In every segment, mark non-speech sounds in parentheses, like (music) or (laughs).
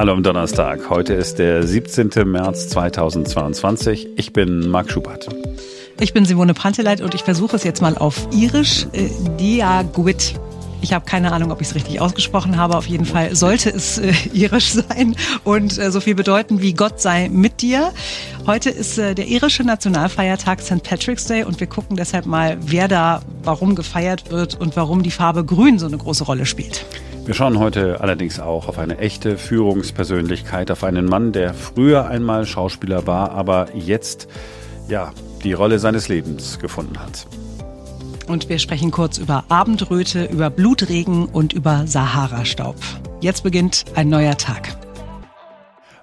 Hallo am Donnerstag. Heute ist der 17. März 2022. Ich bin Marc Schubert. Ich bin Simone Panteleit und ich versuche es jetzt mal auf Irisch. Äh, Diagwit. Ich habe keine Ahnung, ob ich es richtig ausgesprochen habe. Auf jeden Fall sollte es äh, irisch sein und äh, so viel bedeuten wie Gott sei mit dir. Heute ist äh, der irische Nationalfeiertag St. Patrick's Day und wir gucken deshalb mal, wer da warum gefeiert wird und warum die Farbe Grün so eine große Rolle spielt. Wir schauen heute allerdings auch auf eine echte Führungspersönlichkeit, auf einen Mann, der früher einmal Schauspieler war, aber jetzt ja die Rolle seines Lebens gefunden hat. Und wir sprechen kurz über Abendröte, über Blutregen und über Sahara-Staub. Jetzt beginnt ein neuer Tag.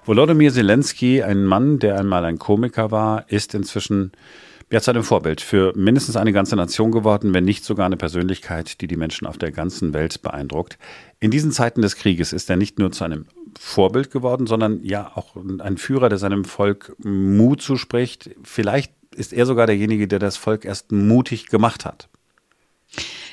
Volodymyr Zelensky, ein Mann, der einmal ein Komiker war, ist inzwischen ja, zu einem Vorbild für mindestens eine ganze Nation geworden, wenn nicht sogar eine Persönlichkeit, die die Menschen auf der ganzen Welt beeindruckt. In diesen Zeiten des Krieges ist er nicht nur zu einem Vorbild geworden, sondern ja auch ein Führer, der seinem Volk Mut zuspricht. Vielleicht ist er sogar derjenige, der das Volk erst mutig gemacht hat.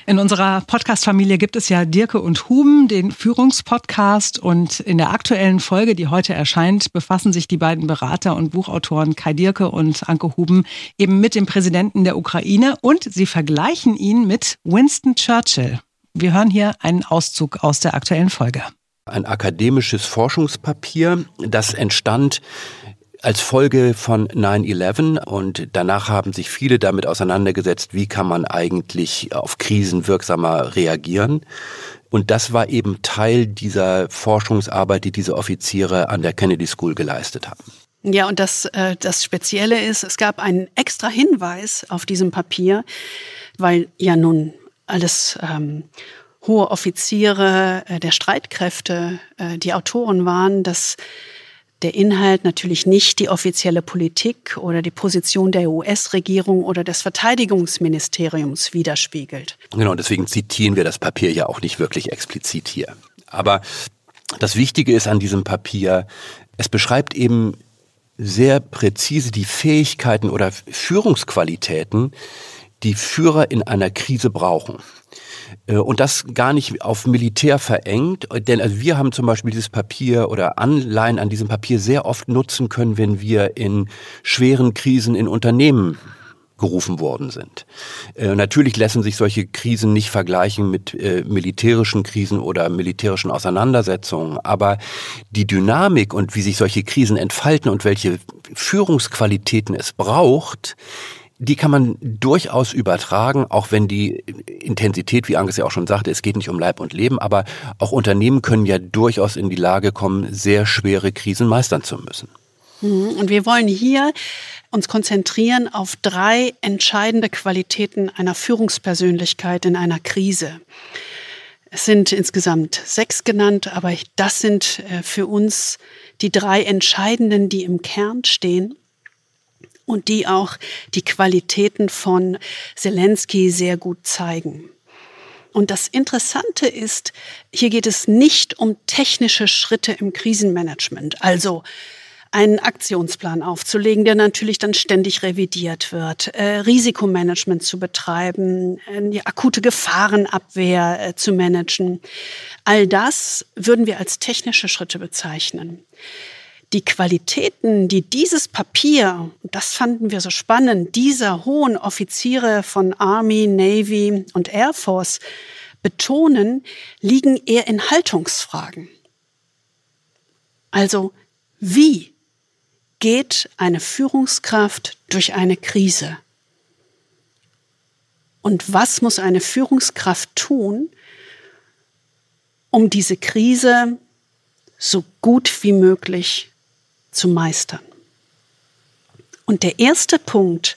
In unserer Podcast-Familie gibt es ja Dirke und Huben, den Führungspodcast. Und in der aktuellen Folge, die heute erscheint, befassen sich die beiden Berater und Buchautoren Kai Dirke und Anke Huben eben mit dem Präsidenten der Ukraine und sie vergleichen ihn mit Winston Churchill. Wir hören hier einen Auszug aus der aktuellen Folge. Ein akademisches Forschungspapier, das entstand als Folge von 9-11 und danach haben sich viele damit auseinandergesetzt, wie kann man eigentlich auf Krisen wirksamer reagieren. Und das war eben Teil dieser Forschungsarbeit, die diese Offiziere an der Kennedy School geleistet haben. Ja, und das, äh, das Spezielle ist, es gab einen extra Hinweis auf diesem Papier, weil ja nun alles ähm, hohe Offiziere äh, der Streitkräfte äh, die Autoren waren, dass der Inhalt natürlich nicht die offizielle Politik oder die Position der US-Regierung oder des Verteidigungsministeriums widerspiegelt. Genau, deswegen zitieren wir das Papier ja auch nicht wirklich explizit hier. Aber das Wichtige ist an diesem Papier, es beschreibt eben sehr präzise die Fähigkeiten oder Führungsqualitäten, die Führer in einer Krise brauchen. Äh, und das gar nicht auf Militär verengt, denn also wir haben zum Beispiel dieses Papier oder Anleihen an diesem Papier sehr oft nutzen können, wenn wir in schweren Krisen in Unternehmen gerufen worden sind. Äh, natürlich lassen sich solche Krisen nicht vergleichen mit äh, militärischen Krisen oder militärischen Auseinandersetzungen, aber die Dynamik und wie sich solche Krisen entfalten und welche Führungsqualitäten es braucht, die kann man durchaus übertragen, auch wenn die Intensität, wie Angus ja auch schon sagte, es geht nicht um Leib und Leben, aber auch Unternehmen können ja durchaus in die Lage kommen, sehr schwere Krisen meistern zu müssen. Mhm. Und wir wollen hier uns konzentrieren auf drei entscheidende Qualitäten einer Führungspersönlichkeit in einer Krise. Es sind insgesamt sechs genannt, aber das sind äh, für uns die drei entscheidenden, die im Kern stehen und die auch die Qualitäten von Zelensky sehr gut zeigen. Und das Interessante ist, hier geht es nicht um technische Schritte im Krisenmanagement, also einen Aktionsplan aufzulegen, der natürlich dann ständig revidiert wird, äh, Risikomanagement zu betreiben, äh, akute Gefahrenabwehr äh, zu managen. All das würden wir als technische Schritte bezeichnen die Qualitäten, die dieses Papier, das fanden wir so spannend, dieser hohen Offiziere von Army, Navy und Air Force betonen, liegen eher in Haltungsfragen. Also wie geht eine Führungskraft durch eine Krise? Und was muss eine Führungskraft tun, um diese Krise so gut wie möglich zu meistern. Und der erste Punkt,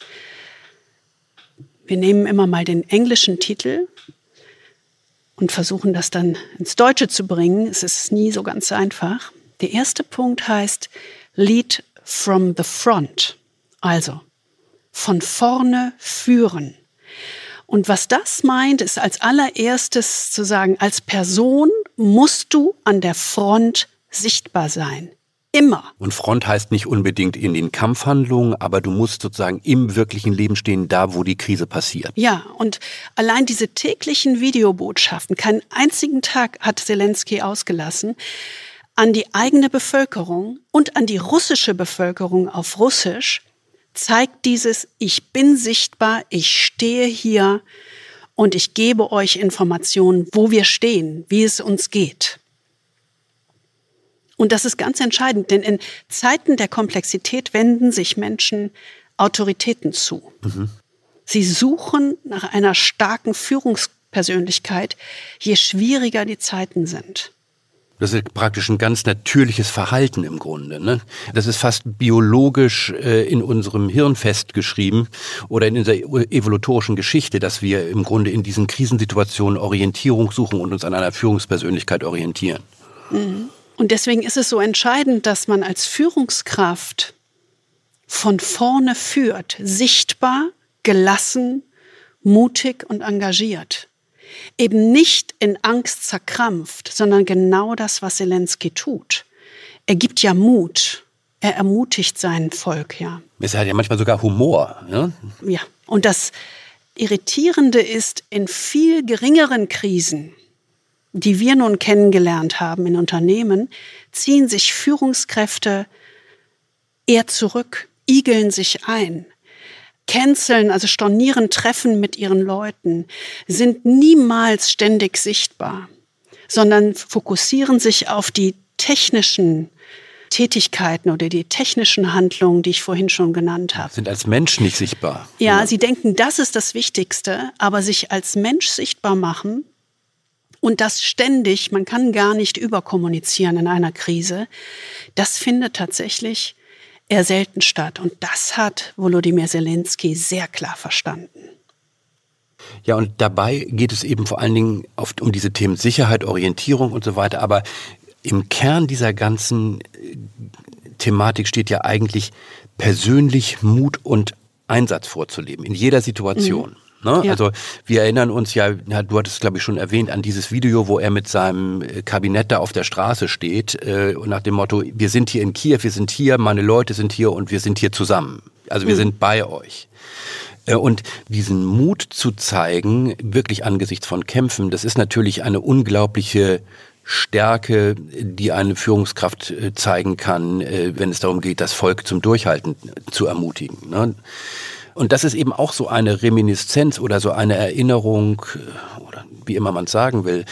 wir nehmen immer mal den englischen Titel und versuchen das dann ins Deutsche zu bringen. Es ist nie so ganz einfach. Der erste Punkt heißt Lead from the front. Also von vorne führen. Und was das meint, ist als allererstes zu sagen, als Person musst du an der Front sichtbar sein. Immer. Und Front heißt nicht unbedingt in den Kampfhandlungen, aber du musst sozusagen im wirklichen Leben stehen, da wo die Krise passiert. Ja, und allein diese täglichen Videobotschaften, keinen einzigen Tag hat Zelensky ausgelassen, an die eigene Bevölkerung und an die russische Bevölkerung auf Russisch zeigt dieses Ich bin sichtbar, ich stehe hier und ich gebe euch Informationen, wo wir stehen, wie es uns geht. Und das ist ganz entscheidend, denn in Zeiten der Komplexität wenden sich Menschen Autoritäten zu. Mhm. Sie suchen nach einer starken Führungspersönlichkeit, je schwieriger die Zeiten sind. Das ist praktisch ein ganz natürliches Verhalten im Grunde. Ne? Das ist fast biologisch äh, in unserem Hirn festgeschrieben oder in unserer evolutorischen Geschichte, dass wir im Grunde in diesen Krisensituationen Orientierung suchen und uns an einer Führungspersönlichkeit orientieren. Mhm. Und deswegen ist es so entscheidend, dass man als Führungskraft von vorne führt, sichtbar, gelassen, mutig und engagiert eben nicht in Angst zerkrampft, sondern genau das, was Zelensky tut. Er gibt ja Mut. Er ermutigt sein Volk, ja. Es hat ja manchmal sogar Humor. Ja, ja. und das Irritierende ist, in viel geringeren Krisen, die wir nun kennengelernt haben in Unternehmen, ziehen sich Führungskräfte eher zurück, igeln sich ein canceln, also stornieren Treffen mit ihren Leuten, sind niemals ständig sichtbar, sondern fokussieren sich auf die technischen Tätigkeiten oder die technischen Handlungen, die ich vorhin schon genannt habe. Sind als Mensch nicht sichtbar. Ja, ja, sie denken, das ist das Wichtigste, aber sich als Mensch sichtbar machen und das ständig, man kann gar nicht überkommunizieren in einer Krise, das findet tatsächlich eher selten statt. Und das hat Volodymyr Zelensky sehr klar verstanden. Ja, und dabei geht es eben vor allen Dingen oft um diese Themen Sicherheit, Orientierung und so weiter. Aber im Kern dieser ganzen äh, Thematik steht ja eigentlich persönlich Mut und Einsatz vorzuleben, in jeder Situation. Mhm. Ne? Ja. Also wir erinnern uns ja, ja du hattest es glaube ich schon erwähnt, an dieses Video, wo er mit seinem äh, Kabinett da auf der Straße steht äh, und nach dem Motto, wir sind hier in Kiew, wir sind hier, meine Leute sind hier und wir sind hier zusammen. Also wir mhm. sind bei euch. Äh, und diesen Mut zu zeigen, wirklich angesichts von Kämpfen, das ist natürlich eine unglaubliche Stärke, die eine Führungskraft äh, zeigen kann, wenn es darum geht, das Volk zum Durchhalten zu ermutigen. Und das ist eben auch so eine Reminiszenz oder so eine Erinnerung, äh, oder wie immer man es sagen will.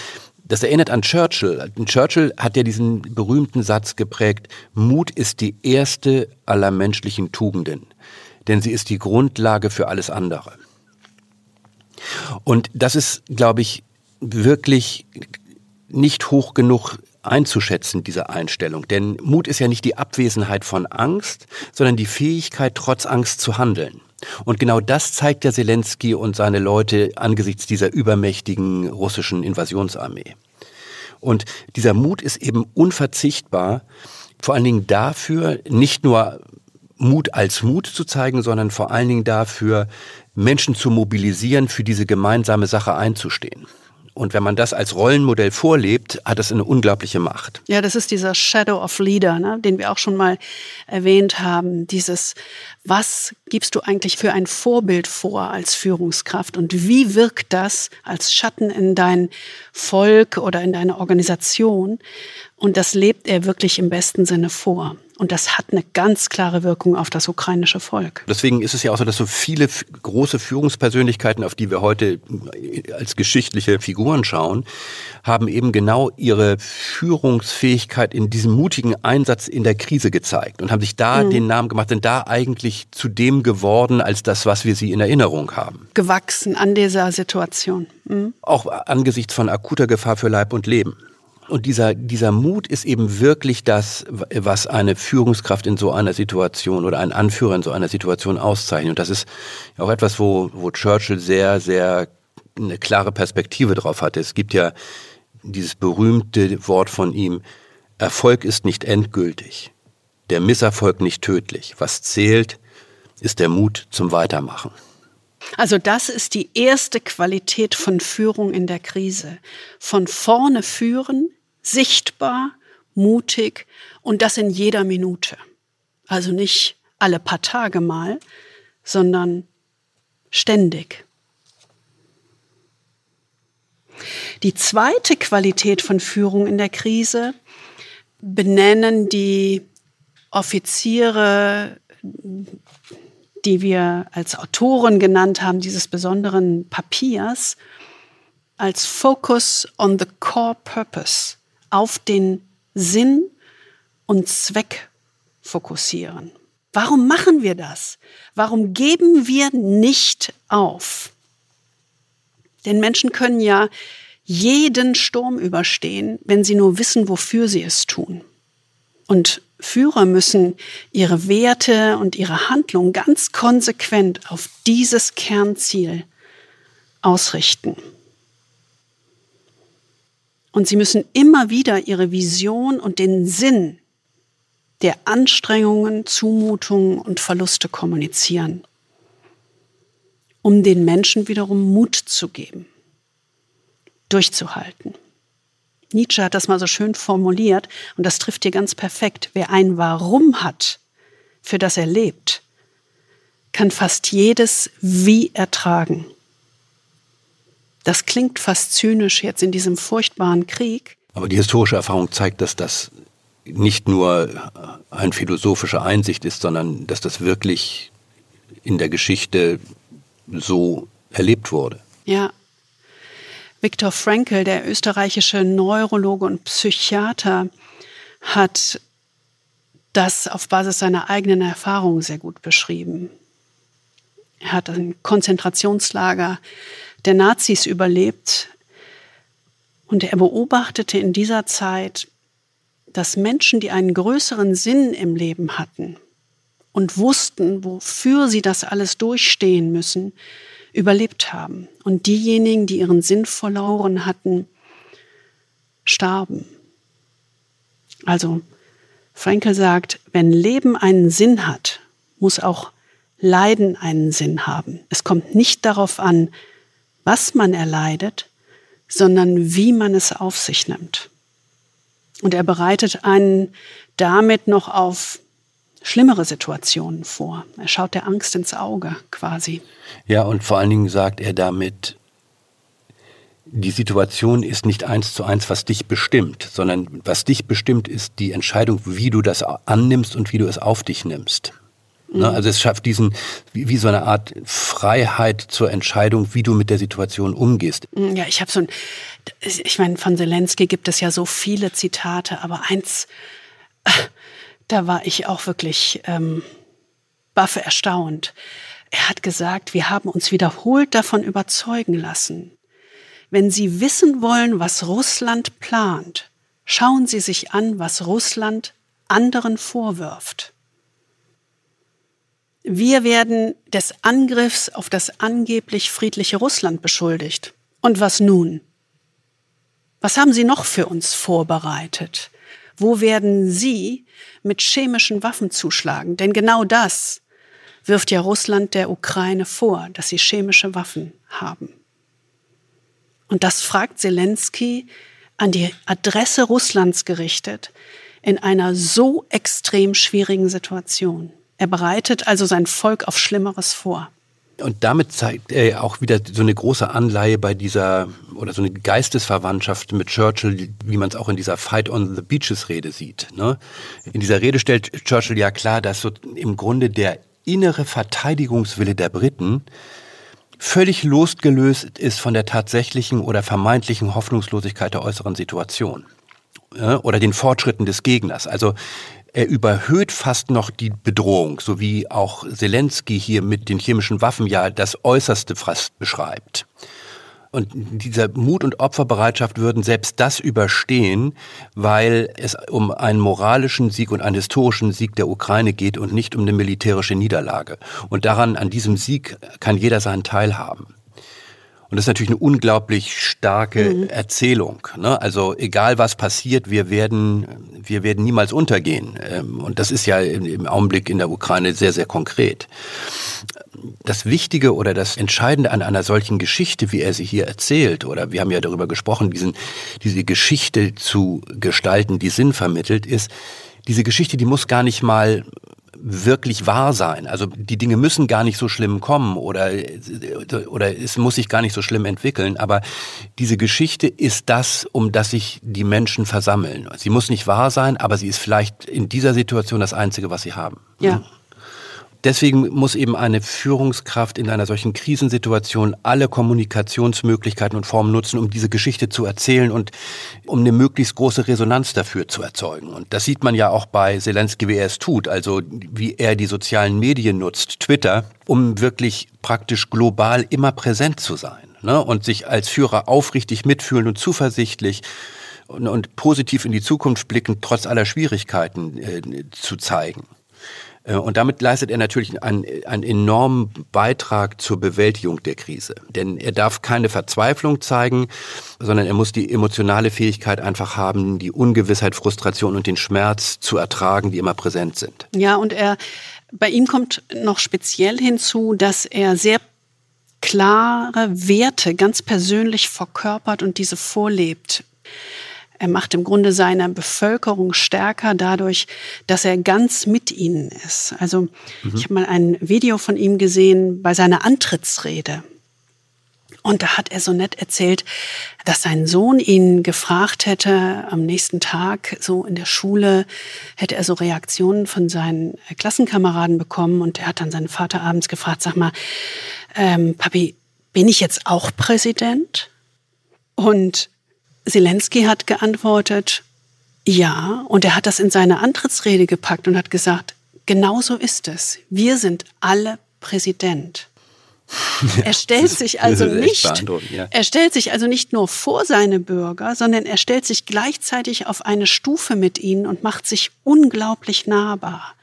Das erinnert an Churchill. Churchill hat ja diesen berühmten Satz geprägt, Mut ist die erste aller menschlichen Tugenden, denn sie ist die Grundlage für alles andere. Und das ist, glaube ich, wirklich nicht hoch genug einzuschätzen, diese Einstellung. Denn Mut ist ja nicht die Abwesenheit von Angst, sondern die Fähigkeit, trotz Angst zu handeln. Und genau das zeigt der Zelensky und seine Leute angesichts dieser übermächtigen russischen Invasionsarmee. Und dieser Mut ist eben unverzichtbar, vor allen Dingen dafür, nicht nur Mut als Mut zu zeigen, sondern vor allen Dingen dafür, Menschen zu mobilisieren, für diese gemeinsame Sache einzustehen. Und wenn man das als Rollenmodell vorlebt, hat es eine unglaubliche Macht. Ja, das ist dieser Shadow of Leader, ne, den wir auch schon mal erwähnt haben. Dieses, was gibst du eigentlich für ein Vorbild vor als Führungskraft und wie wirkt das als Schatten in dein Volk oder in deine Organisation? Und das lebt er wirklich im besten Sinne vor. Und das hat eine ganz klare Wirkung auf das ukrainische Volk. Deswegen ist es ja auch so, dass so viele große Führungspersönlichkeiten, auf die wir heute als geschichtliche Figuren schauen, haben eben genau ihre Führungsfähigkeit in diesem mutigen Einsatz in der Krise gezeigt und haben sich da mhm. den Namen gemacht, sind da eigentlich zu dem geworden, als das, was wir sie in Erinnerung haben. Gewachsen an dieser Situation. Mhm. Auch angesichts von akuter Gefahr für Leib und Leben. Und dieser, dieser Mut ist eben wirklich das, was eine Führungskraft in so einer Situation oder ein Anführer in so einer Situation auszeichnet. Und das ist auch etwas, wo, wo Churchill sehr, sehr eine klare Perspektive drauf hatte. Es gibt ja dieses berühmte Wort von ihm, Erfolg ist nicht endgültig, der Misserfolg nicht tödlich. Was zählt, ist der Mut zum Weitermachen. Also das ist die erste Qualität von Führung in der Krise. Von vorne führen, sichtbar, mutig und das in jeder Minute. Also nicht alle paar Tage mal, sondern ständig. Die zweite Qualität von Führung in der Krise benennen die Offiziere, die wir als Autoren genannt haben, dieses besonderen Papiers, als Focus on the Core Purpose, auf den Sinn und Zweck fokussieren. Warum machen wir das? Warum geben wir nicht auf? Denn Menschen können ja jeden Sturm überstehen, wenn sie nur wissen, wofür sie es tun. Und Führer müssen ihre Werte und ihre Handlung ganz konsequent auf dieses Kernziel ausrichten. Und sie müssen immer wieder ihre Vision und den Sinn der Anstrengungen, Zumutungen und Verluste kommunizieren, um den Menschen wiederum Mut zu geben, durchzuhalten. Nietzsche hat das mal so schön formuliert und das trifft hier ganz perfekt. Wer ein Warum hat, für das er lebt, kann fast jedes Wie ertragen. Das klingt fast zynisch jetzt in diesem furchtbaren Krieg. Aber die historische Erfahrung zeigt, dass das nicht nur eine philosophische Einsicht ist, sondern dass das wirklich in der Geschichte so erlebt wurde. Ja, Viktor Frankl, der österreichische Neurologe und Psychiater, hat das auf Basis seiner eigenen Erfahrung sehr gut beschrieben. Er hat ein Konzentrationslager der Nazis überlebt und er beobachtete in dieser Zeit, dass Menschen, die einen größeren Sinn im Leben hatten und wussten, wofür sie das alles durchstehen müssen, überlebt haben. Und diejenigen, die ihren Sinn verloren hatten, starben. Also Frankel sagt, wenn Leben einen Sinn hat, muss auch Leiden einen Sinn haben. Es kommt nicht darauf an, was man erleidet, sondern wie man es auf sich nimmt. Und er bereitet einen damit noch auf schlimmere Situationen vor. Er schaut der Angst ins Auge quasi. Ja, und vor allen Dingen sagt er damit, die Situation ist nicht eins zu eins, was dich bestimmt, sondern was dich bestimmt, ist die Entscheidung, wie du das annimmst und wie du es auf dich nimmst. Mhm. Also es schafft diesen, wie, wie, so eine Art Freiheit zur Entscheidung, wie du mit der Situation umgehst. Ja, ich habe so ein, ich meine, von Zelensky gibt es ja so viele Zitate, aber eins, (laughs) da war ich auch wirklich ähm, baffe erstaunt. Er hat gesagt, wir haben uns wiederholt davon überzeugen lassen. Wenn Sie wissen wollen, was Russland plant, schauen Sie sich an, was Russland anderen vorwirft. Wir werden des Angriffs auf das angeblich friedliche Russland beschuldigt. Und was nun? Was haben Sie noch für uns vorbereitet? Wo werden Sie mit chemischen Waffen zuschlagen? Denn genau das wirft ja Russland der Ukraine vor, dass sie chemische Waffen haben. Und das fragt Zelensky an die Adresse Russlands gerichtet in einer so extrem schwierigen Situation. Er bereitet also sein Volk auf Schlimmeres vor. Und damit zeigt er auch wieder so eine große Anleihe bei dieser, oder so eine Geistesverwandtschaft mit Churchill, wie man es auch in dieser Fight on the Beaches Rede sieht. Ne? In dieser Rede stellt Churchill ja klar, dass so im Grunde der innere Verteidigungswille der Briten völlig losgelöst ist von der tatsächlichen oder vermeintlichen Hoffnungslosigkeit der äußeren Situation oder den Fortschritten des Gegners. Also er überhöht fast noch die Bedrohung, so wie auch Zelensky hier mit den chemischen Waffen ja das Äußerste fast beschreibt. Und dieser Mut und Opferbereitschaft würden selbst das überstehen, weil es um einen moralischen Sieg und einen historischen Sieg der Ukraine geht und nicht um eine militärische Niederlage. Und daran, an diesem Sieg kann jeder seinen Teil haben. Und das ist natürlich eine unglaublich starke mhm. Erzählung. Ne? Also egal was passiert, wir werden, wir werden niemals untergehen. Ähm, und das ist ja im Augenblick in der Ukraine sehr, sehr konkret. Das Wichtige oder das Entscheidende an einer solchen Geschichte, wie er sie hier erzählt, oder wir haben ja darüber gesprochen, diesen, diese Geschichte zu gestalten, die Sinn vermittelt, ist, diese Geschichte, die muss gar nicht mal wirklich wahr sein. Also die Dinge müssen gar nicht so schlimm kommen oder, oder es muss sich gar nicht so schlimm entwickeln. Aber diese Geschichte ist das, um das sich die Menschen versammeln. Sie muss nicht wahr sein, aber sie ist vielleicht in dieser Situation das Einzige, was sie haben. Ja. Deswegen muss eben eine Führungskraft in einer solchen Krisensituation alle Kommunikationsmöglichkeiten und Formen nutzen, um diese Geschichte zu erzählen und um eine möglichst große Resonanz dafür zu erzeugen. Und das sieht man ja auch bei Zelensky, wie er es tut, also wie er die sozialen Medien nutzt, Twitter, um wirklich praktisch global immer präsent zu sein ne? und sich als Führer aufrichtig mitfühlen und zuversichtlich und, und positiv in die Zukunft blicken, trotz aller Schwierigkeiten äh, zu zeigen. Äh, und damit leistet er natürlich einen, einen enormen Beitrag zur Bewältigung der Krise. Denn er darf keine Verzweiflung zeigen, sondern er muss die emotionale Fähigkeit einfach haben, die Ungewissheit, Frustration und den Schmerz zu ertragen, die immer präsent sind. Ja, und er, bei ihm kommt noch speziell hinzu, dass er sehr klare Werte ganz persönlich verkörpert und diese vorlebt. Er macht im Grunde seine Bevölkerung stärker dadurch, dass er ganz mit ihnen ist. Also mhm. ich habe mal ein Video von ihm gesehen bei seiner Antrittsrede. Und da hat er so nett erzählt, dass sein Sohn ihn gefragt hätte am nächsten Tag, so in der Schule, hätte er so Reaktionen von seinen Klassenkameraden bekommen. Und er hat dann seinen Vater abends gefragt, sag mal, ähm, Papi, bin ich jetzt auch Präsident? Und Zelensky hat geantwortet, ja, und er hat das in seine Antrittsrede gepackt und hat gesagt, genau so ist es. Wir sind alle Präsident. (laughs) er stellt sich also nicht, ja. er stellt sich also nicht nur vor seine Bürger, sondern er stellt sich gleichzeitig auf eine Stufe mit ihnen und macht sich unglaublich nahbar.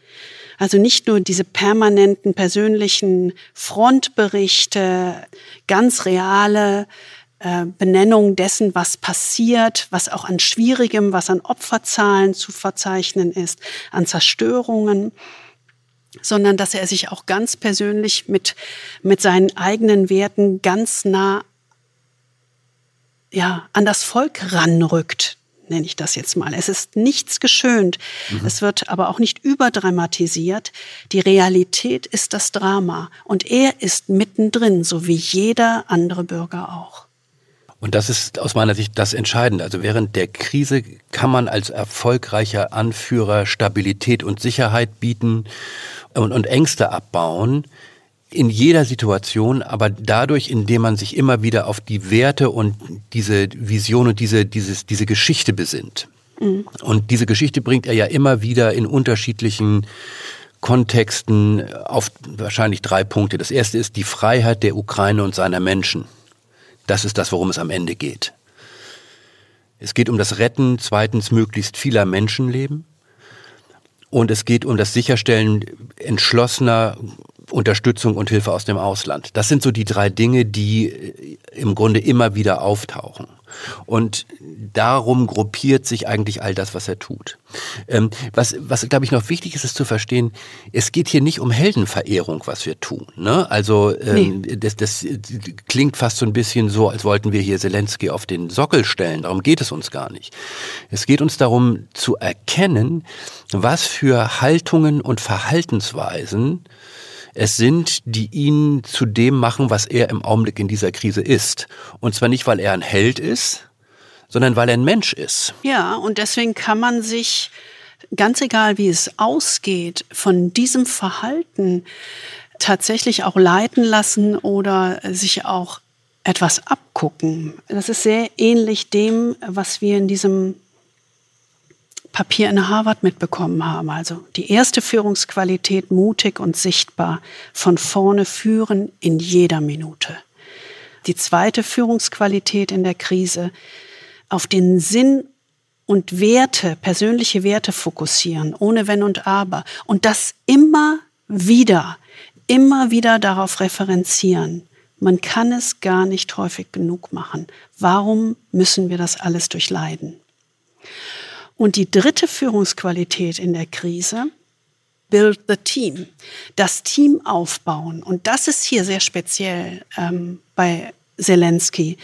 Also nicht nur diese permanenten persönlichen Frontberichte, ganz reale Benennung dessen, was passiert, was auch an Schwierigem, was an Opferzahlen zu verzeichnen ist, an Zerstörungen, sondern dass er sich auch ganz persönlich mit, mit seinen eigenen Werten ganz nah ja, an das Volk ranrückt, nenne ich das jetzt mal. Es ist nichts geschönt. Mhm. Es wird aber auch nicht überdramatisiert. Die Realität ist das Drama. Und er ist mittendrin, so wie jeder andere Bürger auch. Und das ist aus meiner Sicht das Entscheidende. Also während der Krise kann man als erfolgreicher Anführer Stabilität und Sicherheit bieten und, und Ängste abbauen in jeder Situation, aber dadurch, indem man sich immer wieder auf die Werte und diese Vision und diese, dieses, diese Geschichte besinnt. Mhm. Und diese Geschichte bringt er ja immer wieder in unterschiedlichen Kontexten auf wahrscheinlich drei Punkte. Das erste ist die Freiheit der Ukraine und seiner Menschen. Das ist das, worum es am Ende geht. Es geht um das Retten zweitens möglichst vieler Menschenleben und es geht um das Sicherstellen entschlossener Unterstützung und Hilfe aus dem Ausland. Das sind so die drei Dinge, die im Grunde immer wieder auftauchen. Und darum gruppiert sich eigentlich all das, was er tut. Ähm, was, was glaube ich, noch wichtig ist, ist zu verstehen, es geht hier nicht um Heldenverehrung, was wir tun. Ne? Also ähm, nee. das, das klingt fast so ein bisschen so, als wollten wir hier Zelensky auf den Sockel stellen. Darum geht es uns gar nicht. Es geht uns darum zu erkennen, was für Haltungen und Verhaltensweisen es sind, die ihn zu dem machen, was er im Augenblick in dieser Krise ist. Und zwar nicht, weil er ein Held ist, sondern weil er ein Mensch ist. Ja, und deswegen kann man sich, ganz egal wie es ausgeht, von diesem Verhalten tatsächlich auch leiten lassen oder sich auch etwas abgucken. Das ist sehr ähnlich dem, was wir in diesem Papier in Harvard mitbekommen haben. Also die erste Führungsqualität mutig und sichtbar, von vorne führen in jeder Minute. Die zweite Führungsqualität in der Krise, auf den Sinn und Werte, persönliche Werte fokussieren, ohne Wenn und Aber. Und das immer wieder, immer wieder darauf referenzieren. Man kann es gar nicht häufig genug machen. Warum müssen wir das alles durchleiden? Und die dritte Führungsqualität in der Krise, build the team, das Team aufbauen. Und das ist hier sehr speziell ähm, bei Zelensky.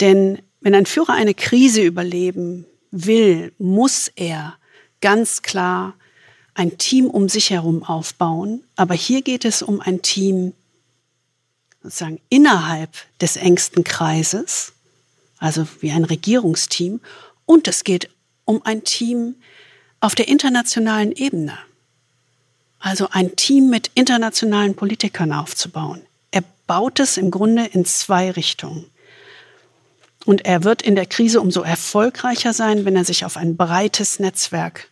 Denn wenn ein Führer eine Krise überleben will, muss er ganz klar ein Team um sich herum aufbauen. Aber hier geht es um ein Team sozusagen innerhalb des engsten Kreises, also wie ein Regierungsteam. Und es geht um ein Team auf der internationalen Ebene. Also ein Team mit internationalen Politikern aufzubauen. Er baut es im Grunde in zwei Richtungen. Und er wird in der Krise umso erfolgreicher sein, wenn er sich auf ein breites Netzwerk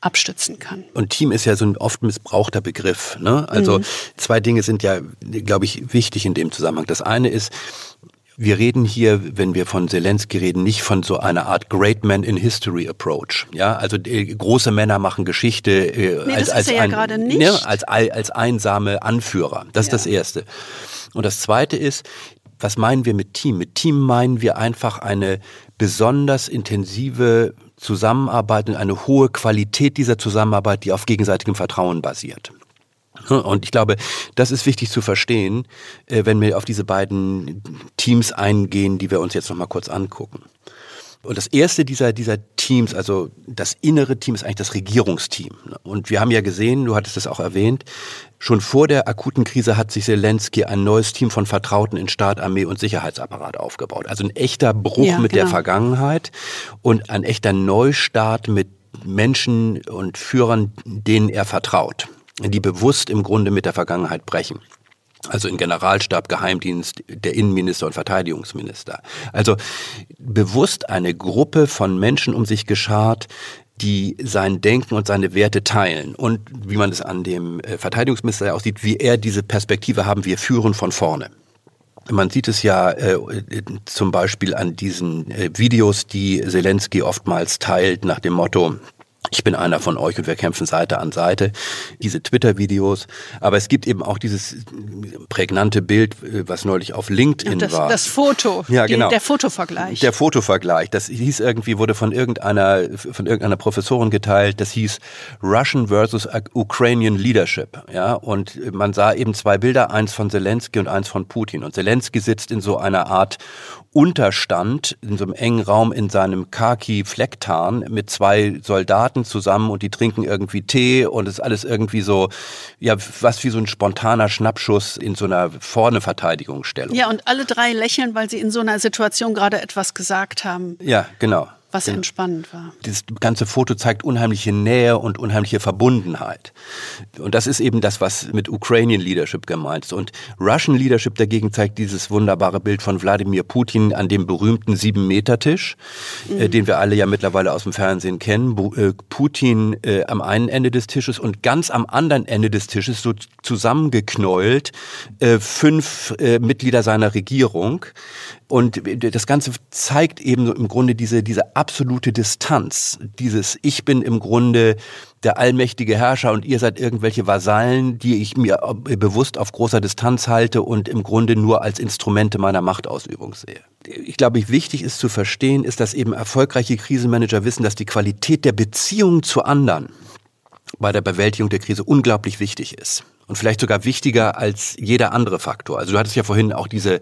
abstützen kann. Und Team ist ja so ein oft missbrauchter Begriff. Ne? Also mhm. zwei Dinge sind ja, glaube ich, wichtig in dem Zusammenhang. Das eine ist, wir reden hier, wenn wir von Zelensky reden, nicht von so einer Art Great Man in History Approach. Ja, also äh, große Männer machen Geschichte äh, nee, als, als, ein, ja ne, als, als einsame Anführer. Das ist ja. das Erste. Und das Zweite ist, was meinen wir mit Team? Mit Team meinen wir einfach eine besonders intensive Zusammenarbeit und eine hohe Qualität dieser Zusammenarbeit, die auf gegenseitigem Vertrauen basiert. Und ich glaube, das ist wichtig zu verstehen, äh, wenn wir auf diese beiden Teams eingehen, die wir uns jetzt noch mal kurz angucken. Und das erste dieser, dieser Teams, also das innere Team, ist eigentlich das Regierungsteam. Und wir haben ja gesehen, du hattest es auch erwähnt, schon vor der akuten Krise hat sich Zelensky ein neues Team von Vertrauten in Staat, Armee und Sicherheitsapparat aufgebaut. Also ein echter Bruch ja, mit genau. der Vergangenheit und ein echter Neustart mit Menschen und Führern, denen er vertraut, die bewusst im Grunde mit der Vergangenheit brechen also in Generalstab, Geheimdienst, der Innenminister und Verteidigungsminister. Also bewusst eine Gruppe von Menschen um sich geschart, die sein Denken und seine Werte teilen. Und wie man es an dem äh, Verteidigungsminister aussieht, wie er diese Perspektive haben, wir führen von vorne. Man sieht es ja äh, zum Beispiel an diesen äh, Videos, die Zelensky oftmals teilt nach dem Motto, ich bin einer von euch und wir kämpfen Seite an Seite. Diese Twitter-Videos. Aber es gibt eben auch dieses prägnante Bild, was neulich auf LinkedIn das, war. Das Foto. Ja, genau. Die, der Fotovergleich. Der Fotovergleich. Das hieß irgendwie, wurde von irgendeiner, von irgendeiner Professorin geteilt. Das hieß Russian versus Ukrainian Leadership. Ja, und man sah eben zwei Bilder, eins von Zelensky und eins von Putin. Und Zelensky sitzt in so einer Art Unterstand in so einem engen Raum in seinem Khaki-Flecktarn mit zwei Soldaten zusammen und die trinken irgendwie Tee und es ist alles irgendwie so, ja, was wie so ein spontaner Schnappschuss in so einer vorne Verteidigungsstellung. Ja, und alle drei lächeln, weil sie in so einer Situation gerade etwas gesagt haben. Ja, genau was genau. entspannend war. Das ganze Foto zeigt unheimliche Nähe und unheimliche Verbundenheit. Und das ist eben das, was mit Ukrainian Leadership gemeint ist. Und Russian Leadership dagegen zeigt dieses wunderbare Bild von Wladimir Putin an dem berühmten Sieben-Meter-Tisch, äh, mhm. äh, den wir alle ja mittlerweile aus dem Fernsehen kennen. Bu äh, Putin äh, am einen Ende des Tisches und ganz am anderen Ende des Tisches so zusammengeknäult äh, fünf äh, Mitglieder seiner Regierung. Und das Ganze zeigt eben so im Grunde diese, diese absolute Distanz. Dieses Ich bin im Grunde der allmächtige Herrscher und ihr seid irgendwelche Vasallen, die ich mir bewusst auf großer Distanz halte und im Grunde nur als Instrumente meiner Machtausübung sehe. Ich glaube, wichtig ist zu verstehen, ist, dass eben erfolgreiche Krisenmanager wissen, dass die Qualität der Beziehung zu anderen bei der Bewältigung der Krise unglaublich wichtig ist. Und vielleicht sogar wichtiger als jeder andere Faktor. Also du hattest ja vorhin auch diese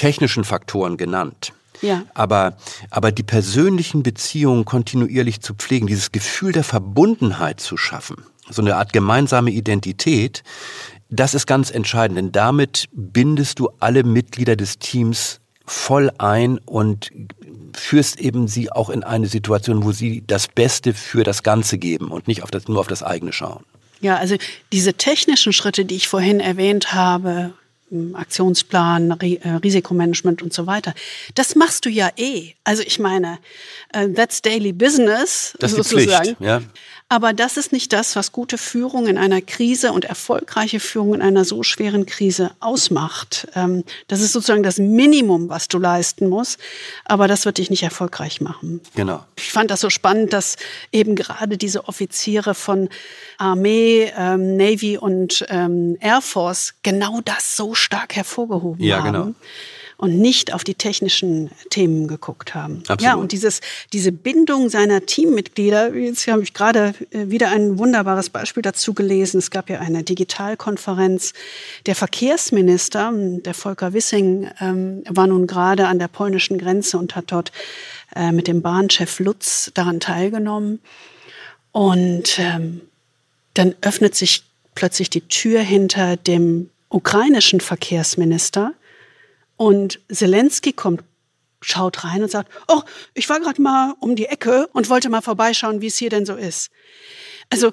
technischen Faktoren genannt. Ja. Aber, aber die persönlichen Beziehungen kontinuierlich zu pflegen, dieses Gefühl der Verbundenheit zu schaffen, so eine Art gemeinsame Identität, das ist ganz entscheidend, denn damit bindest du alle Mitglieder des Teams voll ein und führst eben sie auch in eine Situation, wo sie das Beste für das Ganze geben und nicht auf das, nur auf das eigene schauen. Ja, also diese technischen Schritte, die ich vorhin erwähnt habe, Aktionsplan, äh, Risikomanagement und so weiter. Das machst du ja eh. Also ich meine, uh, that's daily business das ist sozusagen. Die Pflicht, ja. Aber das ist nicht das, was gute Führung in einer Krise und erfolgreiche Führung in einer so schweren Krise ausmacht. Ähm, das ist sozusagen das Minimum, was du leisten musst. Aber das wird dich nicht erfolgreich machen. Genau. Ich fand das so spannend, dass eben gerade diese Offiziere von Armee, ähm, Navy und ähm, Air Force genau das so stark hervorgehoben ja, haben. Genau und nicht auf die technischen Themen geguckt haben. Absolut. Ja, und dieses, diese Bindung seiner Teammitglieder, jetzt habe ich gerade äh, wieder ein wunderbares Beispiel dazu gelesen. Es gab ja eine Digitalkonferenz. Der Verkehrsminister, der Volker Wissing, ähm, war nun gerade an der polnischen Grenze und hat dort äh, mit dem Bahnchef Lutz daran teilgenommen. Und ähm, dann öffnet sich plötzlich die Tür hinter dem ukrainischen Verkehrsminister und Zelensky kommt, schaut rein und sagt, oh, ich war gerade mal um die Ecke und wollte mal vorbeischauen, wie es hier denn so ist. Also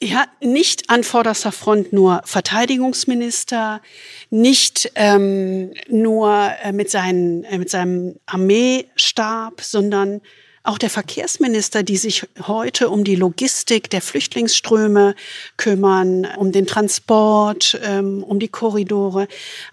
ja, nicht an vorderster Front nur Verteidigungsminister, nicht ähm, nur äh, mit, seinen, äh, mit seinem Armeestab, sondern auch der Verkehrsminister, die sich heute um die Logistik der Flüchtlingsströme kümmern, um den Transport, ähm, um die Korridore,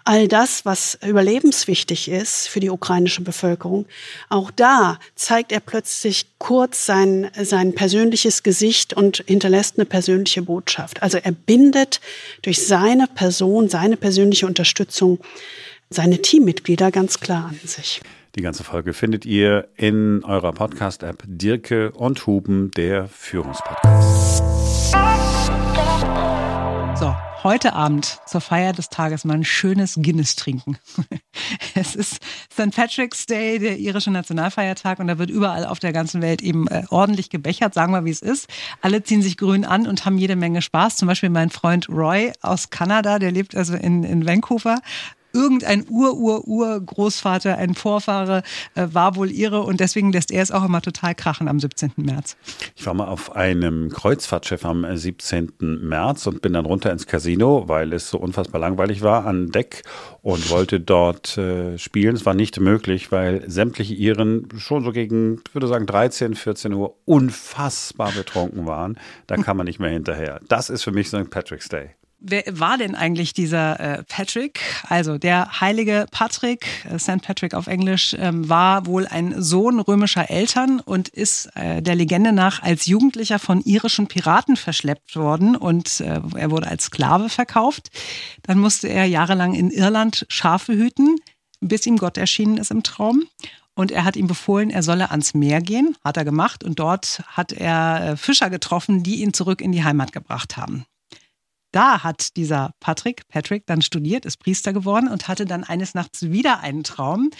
all das, was überlebenswichtig ist für die ukrainische Bevölkerung, auch da zeigt er plötzlich kurz sein, sein persönliches Gesicht und hinterlässt eine persönliche Botschaft. Also er bindet durch seine Person, seine persönliche Unterstützung seine Teammitglieder ganz klar an sich. Die ganze Folge findet ihr in eurer Podcast-App Dirke und Huben, der Führungspodcast. So, heute Abend zur Feier des Tages mal ein schönes Guinness trinken. (laughs) Es ist St. Patrick's Day, der irische Nationalfeiertag, und da wird überall auf der ganzen Welt eben äh, ordentlich gebechert, sagen wir, wie es ist. Alle ziehen sich grün an und haben jede Menge Spaß. Zum Beispiel mein Freund Roy aus Kanada, der lebt also in, in Vancouver, irgendein Ur-Ur-Ur-Großvater, ein Vorfahre äh, war wohl ihre und deswegen lässt er es auch immer total krachen am 17. März. Ich war mal auf einem Kreuzfahrtschiff am 17. März und bin dann runter ins Casino, weil es so unfassbar langweilig war, an Deck und wollte dort äh, spielen. Es war nicht möglich, weil sämtliche Iren schon so gegen, ich würde sagen, 13, 14 Uhr unfassbar betrunken waren. Da kann man nicht mehr hinterher. Das ist für mich St. Patrick's Day. Wer war denn eigentlich dieser äh, Patrick? Also der heilige Patrick, äh, St. Patrick auf Englisch, ähm, war wohl ein Sohn römischer Eltern und ist äh, der Legende nach als Jugendlicher von irischen Piraten verschleppt worden und er wurde als Sklave verkauft. Dann musste er jahrelang in Irland Schafe hüten, bis ihm Gott erschienen ist im Traum. Und er hat ihm befohlen, er solle ans Meer gehen, hat er gemacht. Und dort hat er Fischer getroffen, die ihn zurück in die Heimat gebracht haben. Da hat dieser Patrick, Patrick, dann studiert, ist Priester geworden und hatte dann eines Nachts wieder einen Traum.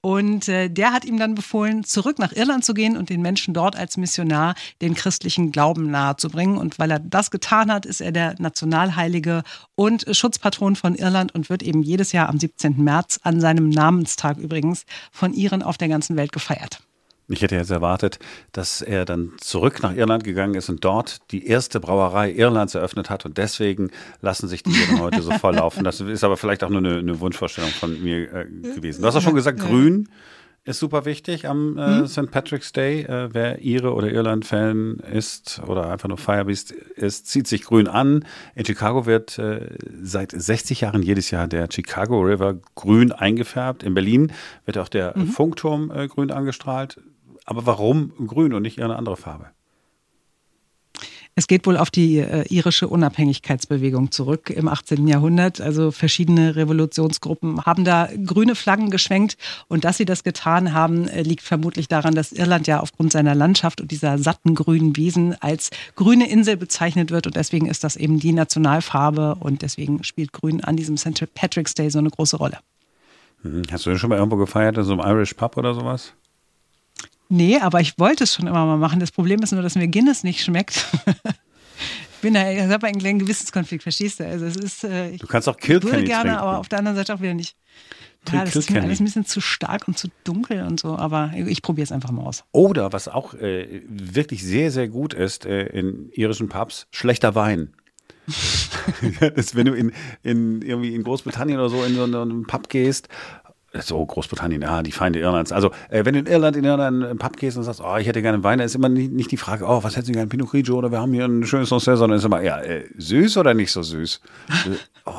Und äh, der hat ihm dann befohlen, zurück nach Irland zu gehen und den Menschen dort als Missionar den christlichen Glauben nahezubringen. Und weil er das getan hat, ist er der Nationalheilige und Schutzpatron von Irland und wird eben jedes Jahr am 17. März, an seinem Namenstag übrigens, von Iren auf der ganzen Welt gefeiert. Ich hätte jetzt erwartet, dass er dann zurück nach Irland gegangen ist und dort die erste Brauerei Irlands eröffnet hat und deswegen lassen sich die Iren heute so (laughs) voll laufen. Das ist aber vielleicht auch nur eine, eine Wunschvorstellung von mir äh, gewesen. Du hast auch schon gesagt, grün ist super wichtig am äh, mhm. St. Patrick's Day. Äh, wer Ire oder Irland-Fan ist oder einfach nur Firebeast ist, zieht sich grün an. In Chicago wird äh, seit 60 Jahren jedes Jahr der Chicago River grün eingefärbt. In Berlin wird auch der mhm. Funkturm äh, grün angestrahlt. Aber warum grün und nicht eine andere Farbe? Es geht wohl auf die äh, irische Unabhängigkeitsbewegung zurück im 18. Jahrhundert. Also verschiedene Revolutionsgruppen haben da grüne Flaggen geschwenkt. Und dass sie das getan haben, äh, liegt vermutlich daran, dass Irland ja aufgrund seiner Landschaft und dieser satten grünen Wiesen als grüne Insel bezeichnet wird. Und deswegen ist das eben die Nationalfarbe. Und deswegen spielt Grün an diesem St. Patrick's Day so eine große Rolle. Mhm. Hast du denn schon mal irgendwo gefeiert in so einem Irish Pub oder sowas? Nee, aber ich wollte es schon immer mal machen. Das Problem ist nur, dass mir Guinness nicht schmeckt. ich bin da, ich habe einen kleinen Gewissenskonflikt, verstehst du? Also es ist, äh, du kannst auch Kilkenny würde gerne, trinken. aber auf der anderen Seite auch wieder nicht. Ja, das ist mir alles ein bisschen zu stark und zu dunkel und so, aber ich probiere es einfach mal aus. Oder was auch äh, wirklich sehr, sehr gut ist äh, in irischen Pubs, schlechter Wein. (laughs) das, wenn du in, in, irgendwie in Großbritannien oder so in so einen Pub gehst so Großbritannien, ja, die Feinde Irlands. Also, äh, wenn du in Irland in irgendeinen Pub gehst und sagst, oh, ich hätte gerne Wein, dann ist immer nicht, nicht die Frage, oh, was hätten Sie gerne, Pinot Grigio oder wir haben hier ein schönes Sancerre, sondern ist immer, ja, äh, süß oder nicht so süß? oh,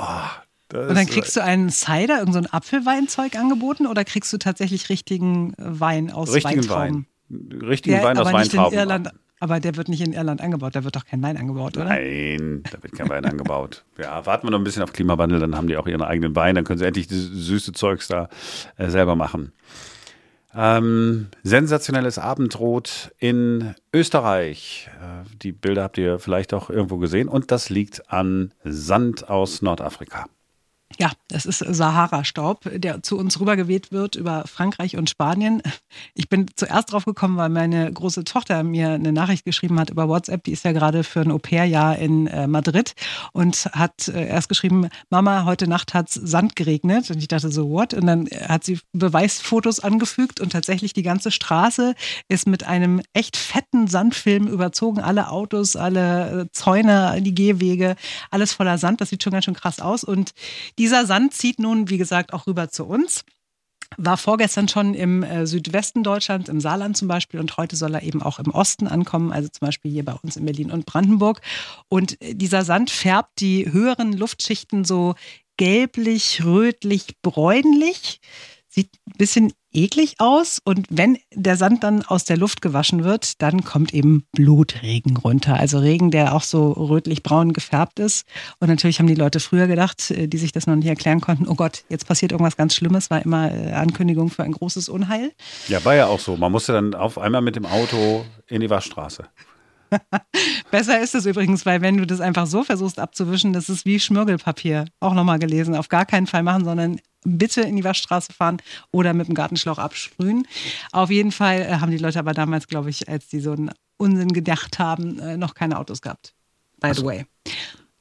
und dann kriegst du einen Cider, irgendein so Apfelweinzeug angeboten oder kriegst du tatsächlich richtigen Wein aus richtigen Weintrauben? Wein. Richtigen Wein aus Weintrauben. In Irland aber der wird nicht in Irland angebaut, da wird doch kein Wein angebaut, oder? Nein, da wird kein Wein angebaut. (laughs) Ja, warten wir noch ein bisschen auf Klimawandel, dann haben die auch ihren eigenen Wein, dann können sie endlich das süße Zeugs da äh, selber machen. Ähm, sensationelles Abendrot in Österreich. Äh, die Bilder habt ihr vielleicht auch irgendwo gesehen und das liegt an Sand aus Nordafrika. Ja, das ist Sahara-Staub, der zu uns rübergeweht wird über Frankreich und Spanien. Ich bin zuerst drauf gekommen, weil meine große Tochter mir eine Nachricht geschrieben hat über WhatsApp. Die ist ja gerade für ein Au-pair-Jahr in äh, Madrid und hat äh, erst geschrieben, Mama, heute Nacht hat Sand geregnet. Und ich dachte so, what? Und dann hat sie Beweisfotos angefügt und tatsächlich die ganze Straße ist mit einem echt fetten Sandfilm überzogen. Alle Autos, alle Zäune, die Gehwege, alles voller Sand. Das sieht schon ganz schön krass aus. Und dieser Sand zieht nun, wie gesagt, auch rüber zu uns. War vorgestern schon im äh, Südwesten Deutschlands, im Saarland zum Beispiel, und heute soll er eben auch im Osten ankommen, also zum Beispiel hier bei uns in Berlin und Brandenburg. Und äh, dieser Sand färbt die höheren Luftschichten so gelblich, rötlich, bräunlich. Sieht ein bisschen eklig aus. Und wenn der Sand dann aus der Luft gewaschen wird, dann kommt eben Blutregen runter. Also Regen, der auch so rötlich-braun gefärbt ist. Und natürlich haben die Leute früher gedacht, äh, die sich das noch nicht erklären konnten, oh Gott, jetzt passiert irgendwas ganz Schlimmes, war immer äh, Ankündigung für ein großes Unheil. Ja, war ja auch so. Man musste dann auf einmal mit dem Auto in die Waschstraße. (laughs) Besser ist es übrigens, weil wenn du das einfach so versuchst abzuwischen, das ist wie Schmirgelpapier. Auch nochmal gelesen. Auf gar keinen Fall machen, sondern bitte in die Waschstraße fahren oder mit dem Gartenschlauch absprühen. Auf jeden Fall äh, haben die Leute aber damals, glaube ich, als die so einen Unsinn gedacht haben, äh, noch keine Autos gehabt. By the way.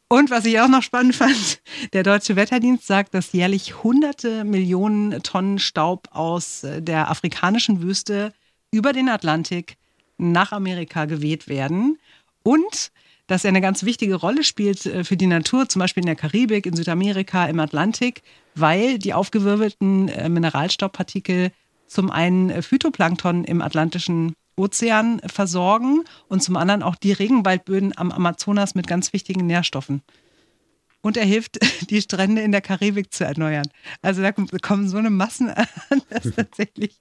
Und was ich auch noch spannend (laughs) fand, der Deutsche Wetterdienst sagt, dass jährlich hunderte Millionen Tonnen Staub aus äh, der afrikanischen Wüste über den Atlantik nach Amerika geweht werden. Und dass er eine ganz wichtige Rolle spielt für die Natur, zum Beispiel in der Karibik, in Südamerika, im Atlantik, weil die aufgewirbelten äh, Mineralstaubpartikel zum einen äh, Phytoplankton im Atlantischen Ozean versorgen und zum anderen auch die Regenwaldböden am Amazonas mit ganz wichtigen Nährstoffen. Und er hilft, (laughs) die Strände in der Karibik zu erneuern. Also da kommen so eine Massen an, (laughs) dass tatsächlich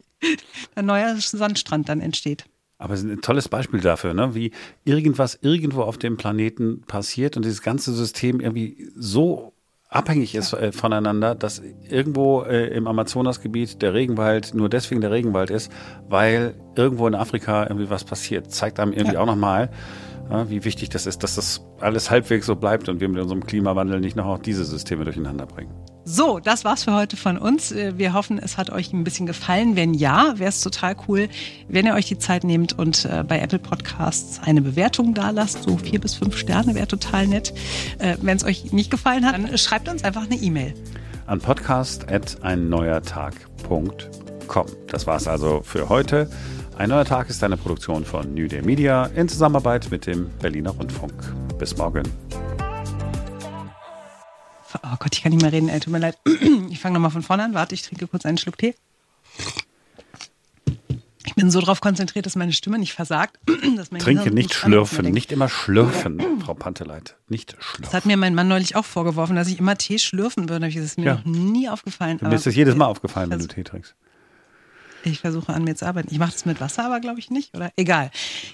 ein neuer Sandstrand dann entsteht. Aber es ist ein tolles Beispiel dafür, ne? wie irgendwas irgendwo auf dem Planeten passiert und dieses ganze System irgendwie so abhängig ist äh, voneinander, dass irgendwo äh, im Amazonasgebiet der Regenwald nur deswegen der Regenwald ist, weil irgendwo in Afrika irgendwie was passiert. Zeigt einem irgendwie ja. auch nochmal, ja, wie wichtig das ist, dass das alles halbwegs so bleibt und wir mit unserem Klimawandel nicht noch auch diese Systeme durcheinander bringen. So, das war's für heute von uns. Äh, wir hoffen, es hat euch ein bisschen gefallen. Wenn ja, wäre es total cool, wenn ihr euch die Zeit nehmt und äh, bei Apple Podcasts eine Bewertung da lasst. So vier bis fünf Sterne wäre total nett. Äh, wenn es euch nicht gefallen hat, dann schreibt uns einfach eine E-Mail. An podcast.einneuertag.com. Das war's also für heute. Ein neuer Tag ist eine Produktion von New Day Media in Zusammenarbeit mit dem Berliner Rundfunk. Bis morgen. Oh Gott, ich kann nicht mehr reden, ey, tut mir leid. (clears throat) Ich fange nochmal von vorne an. Warte, ich trinke kurz einen Schluck Tee. Ich bin so darauf konzentriert, dass meine Stimme nicht versagt. (clears throat) Trinke nicht schlürfen, nicht immer schlürfen, Frau Panteleit. Nicht schlürfen. Das hat mir mein Mann neulich auch vorgeworfen, dass ich immer Tee schlürfen würde. Das ist mir ja. noch nie aufgefallen. Mir ist das jedes Mal aufgefallen, wenn du Tee trinkst. Ich versuche an mir zu arbeiten. Ich mache das mit Wasser, aber glaube ich nicht, oder? Egal.